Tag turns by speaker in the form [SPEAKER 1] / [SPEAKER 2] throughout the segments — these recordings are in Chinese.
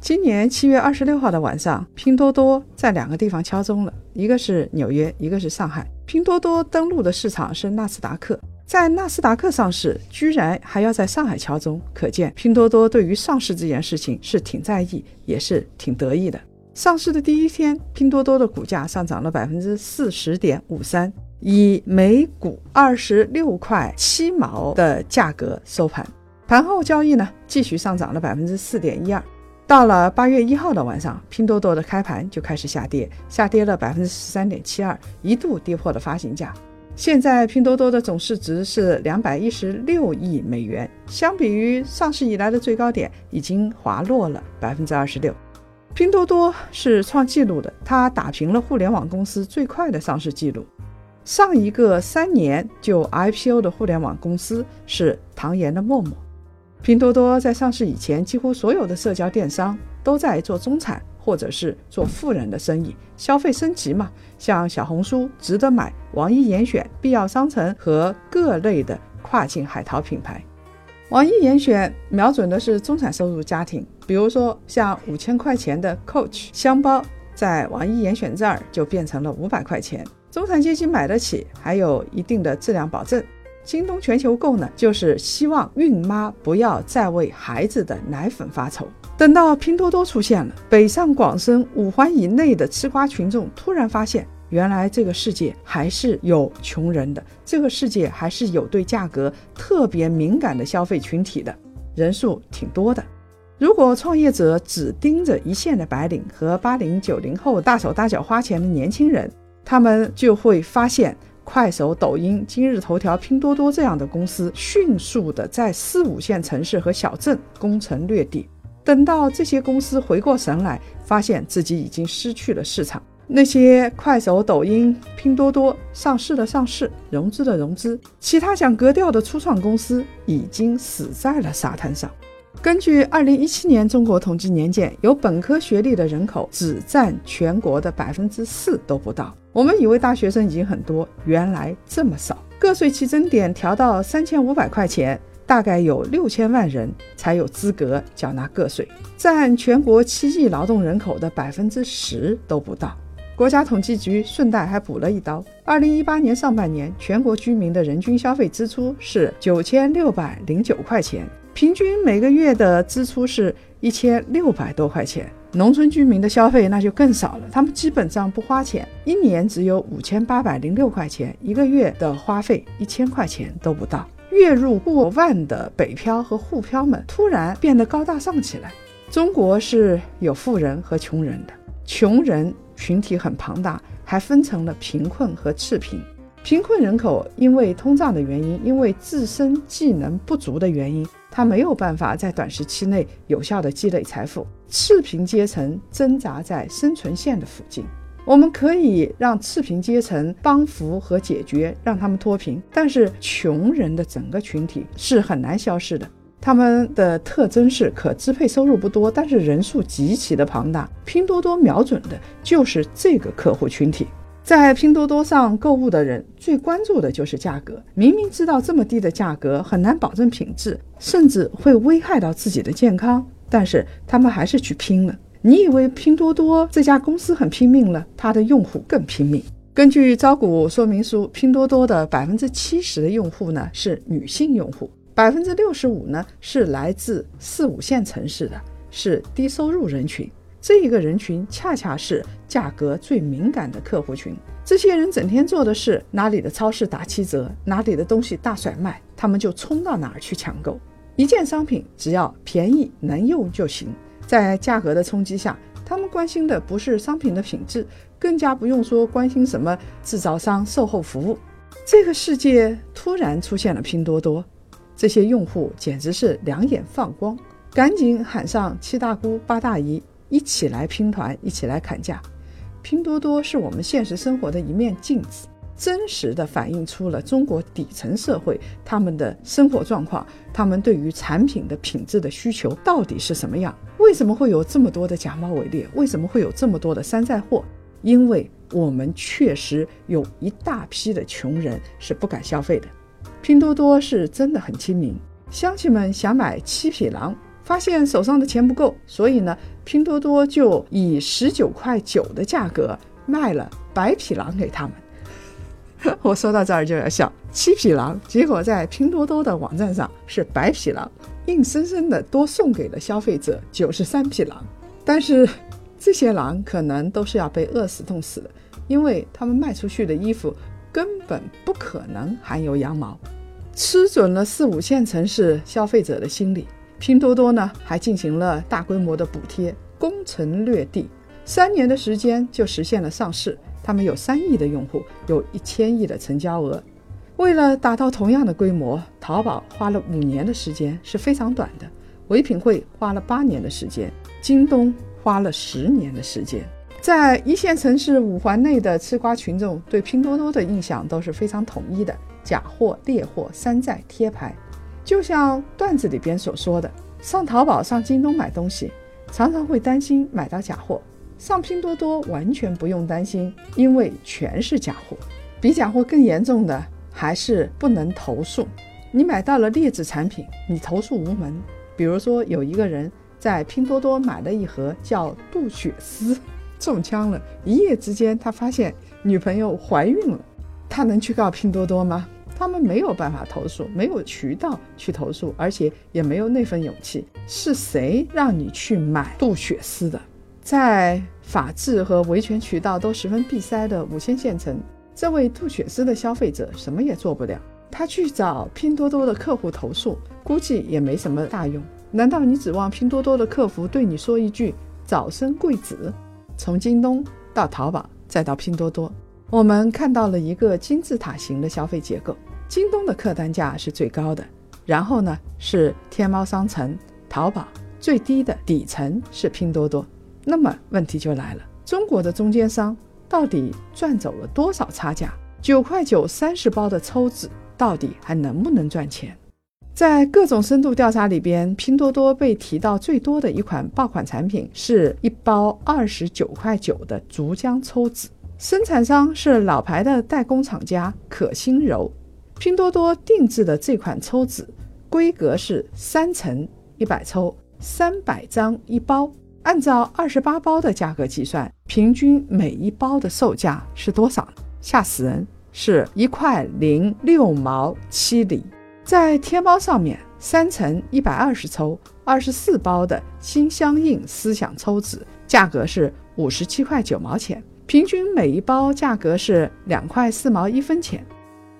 [SPEAKER 1] 今年七月二十六号的晚上，拼多多在两个地方敲钟了，一个是纽约，一个是上海。拼多多登陆的市场是纳斯达克，在纳斯达克上市，居然还要在上海敲钟，可见拼多多对于上市这件事情是挺在意，也是挺得意的。上市的第一天，拼多多的股价上涨了百分之四十点五三，以每股二十六块七毛的价格收盘。盘后交易呢，继续上涨了百分之四点一二。到了八月一号的晚上，拼多多的开盘就开始下跌，下跌了百分之十三点七二，一度跌破了发行价。现在拼多多的总市值是两百一十六亿美元，相比于上市以来的最高点，已经滑落了百分之二十六。拼多多是创纪录的，它打平了互联网公司最快的上市记录。上一个三年就 IPO 的互联网公司是唐岩的陌陌。拼多多在上市以前，几乎所有的社交电商都在做中产或者是做富人的生意，消费升级嘛。像小红书、值得买、网易严选、必要商城和各类的跨境海淘品牌。网易严选瞄准的是中产收入家庭，比如说像五千块钱的 Coach 箱包，在网易严选这儿就变成了五百块钱，中产阶级买得起，还有一定的质量保证。京东全球购呢，就是希望孕妈不要再为孩子的奶粉发愁。等到拼多多出现了，北上广深五环以内的吃瓜群众突然发现，原来这个世界还是有穷人的，这个世界还是有对价格特别敏感的消费群体的，人数挺多的。如果创业者只盯着一线的白领和八零九零后大手大脚花钱的年轻人，他们就会发现。快手、抖音、今日头条、拼多多这样的公司，迅速的在四五线城市和小镇攻城略地。等到这些公司回过神来，发现自己已经失去了市场。那些快手、抖音、拼多多上市的上市，融资的融资，其他想格调的初创公司已经死在了沙滩上。根据二零一七年中国统计年鉴，有本科学历的人口只占全国的百分之四都不到。我们以为大学生已经很多，原来这么少。个税起征点调到三千五百块钱，大概有六千万人才有资格缴纳个税，占全国七亿劳动人口的百分之十都不到。国家统计局顺带还补了一刀：二零一八年上半年，全国居民的人均消费支出是九千六百零九块钱。平均每个月的支出是一千六百多块钱，农村居民的消费那就更少了，他们基本上不花钱，一年只有五千八百零六块钱，一个月的花费一千块钱都不到。月入过万的北漂和沪漂们突然变得高大上起来。中国是有富人和穷人的，穷人群体很庞大，还分成了贫困和次贫。贫困人口因为通胀的原因，因为自身技能不足的原因。他没有办法在短时期内有效的积累财富，次贫阶层挣扎在生存线的附近。我们可以让次贫阶层帮扶和解决，让他们脱贫，但是穷人的整个群体是很难消失的。他们的特征是可支配收入不多，但是人数极其的庞大。拼多多瞄准的就是这个客户群体。在拼多多上购物的人最关注的就是价格。明明知道这么低的价格很难保证品质，甚至会危害到自己的健康，但是他们还是去拼了。你以为拼多多这家公司很拼命了，它的用户更拼命。根据招股说明书，拼多多的百分之七十的用户呢是女性用户，百分之六十五呢是来自四五线城市的，是低收入人群。这一个人群恰恰是价格最敏感的客户群。这些人整天做的是哪里的超市打七折，哪里的东西大甩卖，他们就冲到哪儿去抢购。一件商品只要便宜能用就行。在价格的冲击下，他们关心的不是商品的品质，更加不用说关心什么制造商售后服务。这个世界突然出现了拼多多，这些用户简直是两眼放光，赶紧喊上七大姑八大姨。一起来拼团，一起来砍价。拼多多是我们现实生活的一面镜子，真实的反映出了中国底层社会他们的生活状况，他们对于产品的品质的需求到底是什么样？为什么会有这么多的假冒伪劣？为什么会有这么多的山寨货？因为我们确实有一大批的穷人是不敢消费的。拼多多是真的很亲民，乡亲们想买七匹狼。发现手上的钱不够，所以呢，拼多多就以十九块九的价格卖了白匹狼给他们。我说到这儿就要笑，七匹狼，结果在拼多多的网站上是白匹狼，硬生生的多送给了消费者九十三匹狼。但是这些狼可能都是要被饿死冻死的，因为他们卖出去的衣服根本不可能含有羊毛，吃准了四五线城市消费者的心理。拼多多呢，还进行了大规模的补贴，攻城略地，三年的时间就实现了上市。他们有三亿的用户，有一千亿的成交额。为了达到同样的规模，淘宝花了五年的时间是非常短的，唯品会花了八年的时间，京东花了十年的时间。在一线城市五环内的吃瓜群众对拼多多的印象都是非常统一的：假货、劣货、山寨、贴牌。就像段子里边所说的，上淘宝、上京东买东西，常常会担心买到假货；上拼多多完全不用担心，因为全是假货。比假货更严重的还是不能投诉。你买到了劣质产品，你投诉无门。比如说，有一个人在拼多多买了一盒叫杜雪丝，中枪了。一夜之间，他发现女朋友怀孕了，他能去告拼多多吗？他们没有办法投诉，没有渠道去投诉，而且也没有那份勇气。是谁让你去买杜雪丝的？在法治和维权渠道都十分闭塞的五线县城，这位杜雪丝的消费者什么也做不了。他去找拼多多的客户投诉，估计也没什么大用。难道你指望拼多多的客服对你说一句“早生贵子”？从京东到淘宝再到拼多多，我们看到了一个金字塔型的消费结构。京东的客单价是最高的，然后呢是天猫商城、淘宝，最低的底层是拼多多。那么问题就来了，中国的中间商到底赚走了多少差价？九块九三十包的抽纸到底还能不能赚钱？在各种深度调查里边，拼多多被提到最多的一款爆款产品是一包二十九块九的竹浆抽纸，生产商是老牌的代工厂家可心柔。拼多多定制的这款抽纸，规格是三层一百抽，三百张一包。按照二十八包的价格计算，平均每一包的售价是多少？吓死人，是一块零六毛七厘。在天猫上面，三层一百二十抽，二十四包的心相印思想抽纸，价格是五十七块九毛钱，平均每一包价格是两块四毛一分钱。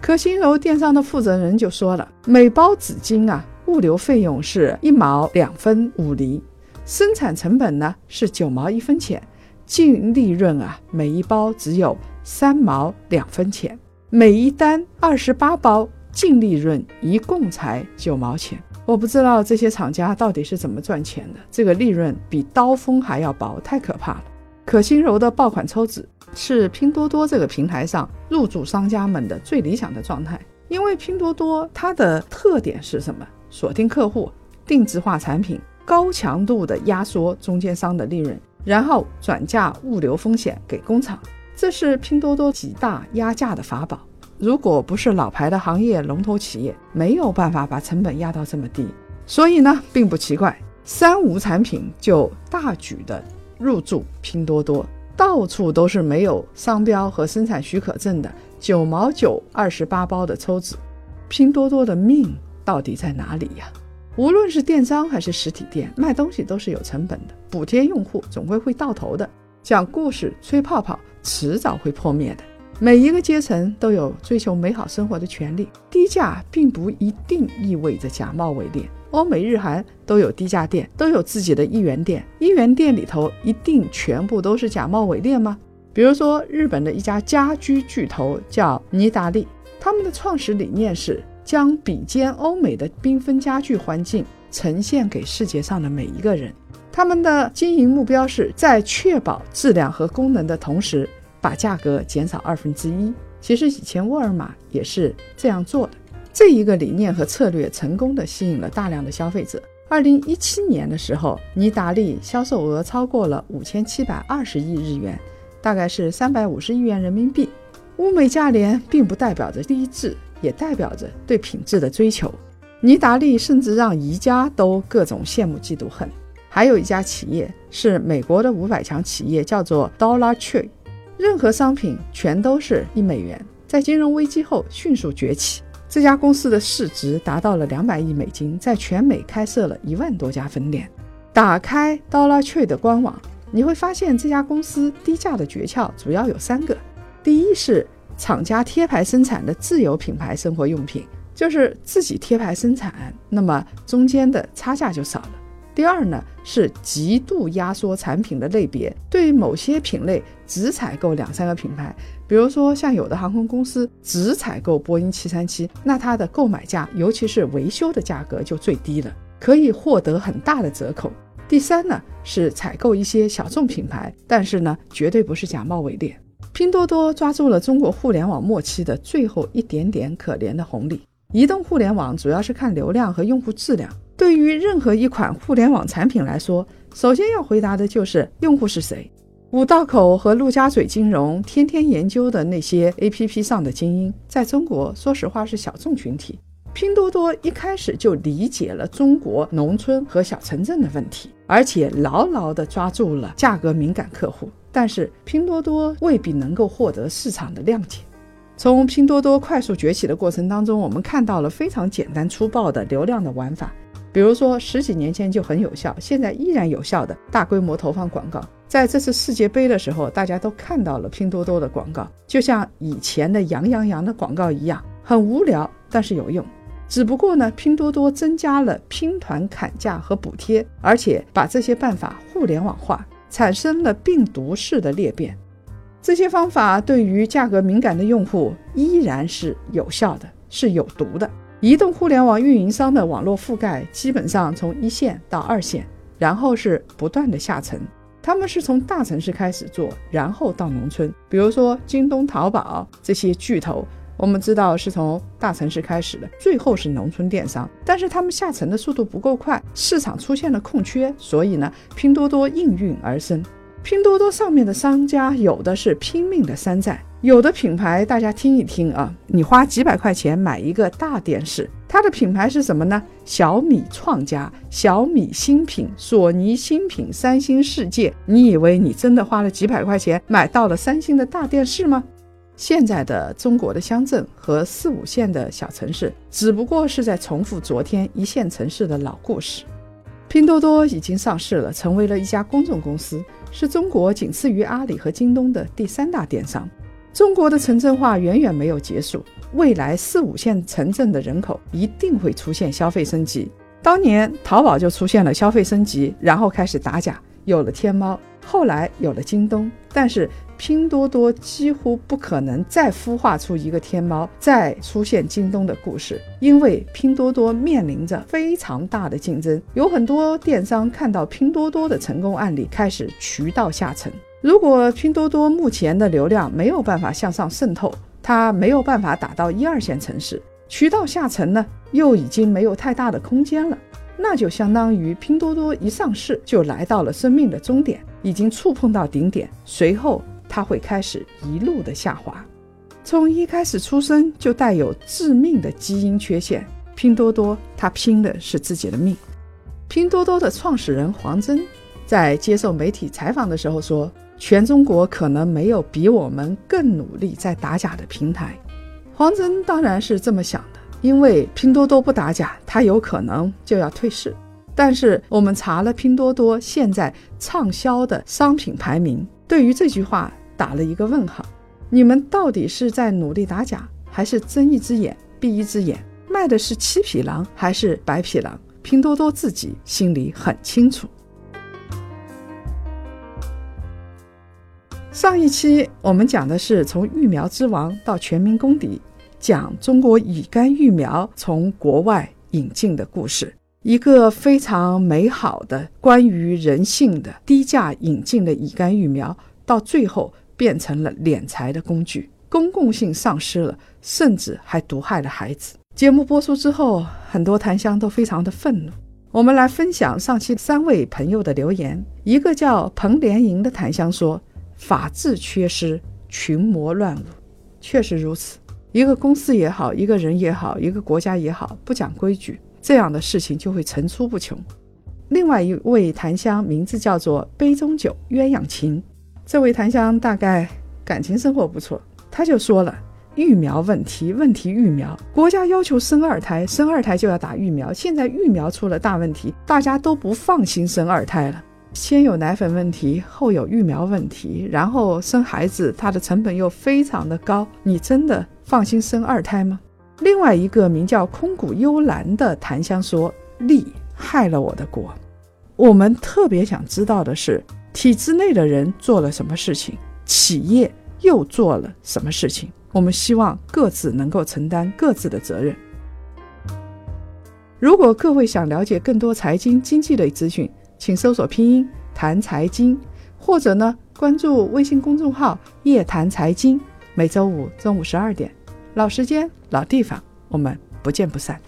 [SPEAKER 1] 可心柔电商的负责人就说了，每包纸巾啊，物流费用是一毛两分五厘，生产成本呢是九毛一分钱，净利润啊，每一包只有三毛两分钱，每一单二十八包，净利润一共才九毛钱。我不知道这些厂家到底是怎么赚钱的，这个利润比刀锋还要薄，太可怕了。可心柔的爆款抽纸。是拼多多这个平台上入驻商家们的最理想的状态，因为拼多多它的特点是什么？锁定客户、定制化产品、高强度的压缩中间商的利润，然后转嫁物流风险给工厂，这是拼多多几大压价的法宝。如果不是老牌的行业龙头企业，没有办法把成本压到这么低。所以呢，并不奇怪，三无产品就大举的入驻拼多多。到处都是没有商标和生产许可证的九毛九二十八包的抽纸，拼多多的命到底在哪里呀？无论是电商还是实体店，卖东西都是有成本的，补贴用户总会会到头的。讲故事、吹泡泡，迟早会破灭的。每一个阶层都有追求美好生活的权利，低价并不一定意味着假冒伪劣。欧美日韩都有低价店，都有自己的一元店。一元店里头一定全部都是假冒伪劣吗？比如说，日本的一家家居巨头叫尼达利，他们的创始理念是将比肩欧美的缤纷家具环境呈现给世界上的每一个人。他们的经营目标是在确保质量和功能的同时，把价格减少二分之一。其实以前沃尔玛也是这样做的。这一个理念和策略成功的吸引了大量的消费者。二零一七年的时候，尼达利销售额超过了五千七百二十亿日元，大概是三百五十亿元人民币。物美价廉并不代表着低质，也代表着对品质的追求。尼达利甚至让宜家都各种羡慕嫉妒恨。还有一家企业是美国的五百强企业，叫做 Dollar Tree，任何商品全都是一美元。在金融危机后迅速崛起，这家公司的市值达到了两百亿美金，在全美开设了一万多家分店。打开 Dollar Tree 的官网，你会发现这家公司低价的诀窍主要有三个：第一是厂家贴牌生产的自有品牌生活用品，就是自己贴牌生产，那么中间的差价就少了。第二呢，是极度压缩产品的类别，对于某些品类只采购两三个品牌，比如说像有的航空公司只采购波音七三七，那它的购买价，尤其是维修的价格就最低了，可以获得很大的折扣。第三呢，是采购一些小众品牌，但是呢，绝对不是假冒伪劣。拼多多抓住了中国互联网末期的最后一点点可怜的红利。移动互联网主要是看流量和用户质量。对于任何一款互联网产品来说，首先要回答的就是用户是谁。五道口和陆家嘴金融天天研究的那些 APP 上的精英，在中国说实话是小众群体。拼多多一开始就理解了中国农村和小城镇的问题，而且牢牢地抓住了价格敏感客户。但是拼多多未必能够获得市场的谅解。从拼多多快速崛起的过程当中，我们看到了非常简单粗暴的流量的玩法。比如说，十几年前就很有效，现在依然有效的大规模投放广告。在这次世界杯的时候，大家都看到了拼多多的广告，就像以前的羊羊羊的广告一样，很无聊，但是有用。只不过呢，拼多多增加了拼团砍价和补贴，而且把这些办法互联网化，产生了病毒式的裂变。这些方法对于价格敏感的用户依然是有效的，是有毒的。移动互联网运营商的网络覆盖基本上从一线到二线，然后是不断的下沉。他们是从大城市开始做，然后到农村。比如说京东、淘宝这些巨头，我们知道是从大城市开始的，最后是农村电商。但是他们下沉的速度不够快，市场出现了空缺，所以呢，拼多多应运而生。拼多多上面的商家有的是拼命的山寨。有的品牌，大家听一听啊，你花几百块钱买一个大电视，它的品牌是什么呢？小米创家、小米新品、索尼新品、三星世界。你以为你真的花了几百块钱买到了三星的大电视吗？现在的中国的乡镇和四五线的小城市，只不过是在重复昨天一线城市的老故事。拼多多已经上市了，成为了一家公众公司，是中国仅次于阿里和京东的第三大电商。中国的城镇化远远没有结束，未来四五线城镇的人口一定会出现消费升级。当年淘宝就出现了消费升级，然后开始打假，有了天猫，后来有了京东，但是拼多多几乎不可能再孵化出一个天猫，再出现京东的故事，因为拼多多面临着非常大的竞争，有很多电商看到拼多多的成功案例，开始渠道下沉。如果拼多多目前的流量没有办法向上渗透，它没有办法打到一二线城市，渠道下沉呢，又已经没有太大的空间了，那就相当于拼多多一上市就来到了生命的终点，已经触碰到顶点，随后它会开始一路的下滑。从一开始出生就带有致命的基因缺陷，拼多多它拼的是自己的命。拼多多的创始人黄峥在接受媒体采访的时候说。全中国可能没有比我们更努力在打假的平台。黄峥当然是这么想的，因为拼多多不打假，他有可能就要退市。但是我们查了拼多多现在畅销的商品排名，对于这句话打了一个问号。你们到底是在努力打假，还是睁一只眼闭一只眼？卖的是七匹狼还是白匹狼？拼多多自己心里很清楚。上一期我们讲的是从育苗之王到全民公敌，讲中国乙肝疫苗从国外引进的故事。一个非常美好的关于人性的低价引进的乙肝疫苗，到最后变成了敛财的工具，公共性丧失了，甚至还毒害了孩子。节目播出之后，很多檀香都非常的愤怒。我们来分享上期三位朋友的留言。一个叫彭连营的檀香说：“法治缺失，群魔乱舞。”确实如此。一个公司也好，一个人也好，一个国家也好，不讲规矩，这样的事情就会层出不穷。另外一位檀香名字叫做杯中酒鸳鸯情，这位檀香大概感情生活不错，他就说了。育苗问题，问题育苗。国家要求生二胎，生二胎就要打疫苗。现在育苗出了大问题，大家都不放心生二胎了。先有奶粉问题，后有育苗问题，然后生孩子，它的成本又非常的高。你真的放心生二胎吗？另外一个名叫空谷幽兰的檀香说：“利害了我的国。”我们特别想知道的是，体制内的人做了什么事情，企业又做了什么事情？我们希望各自能够承担各自的责任。如果各位想了解更多财经经济类资讯，请搜索拼音谈财经，或者呢关注微信公众号夜谈财经。每周五中午十二点，老时间老地方，我们不见不散。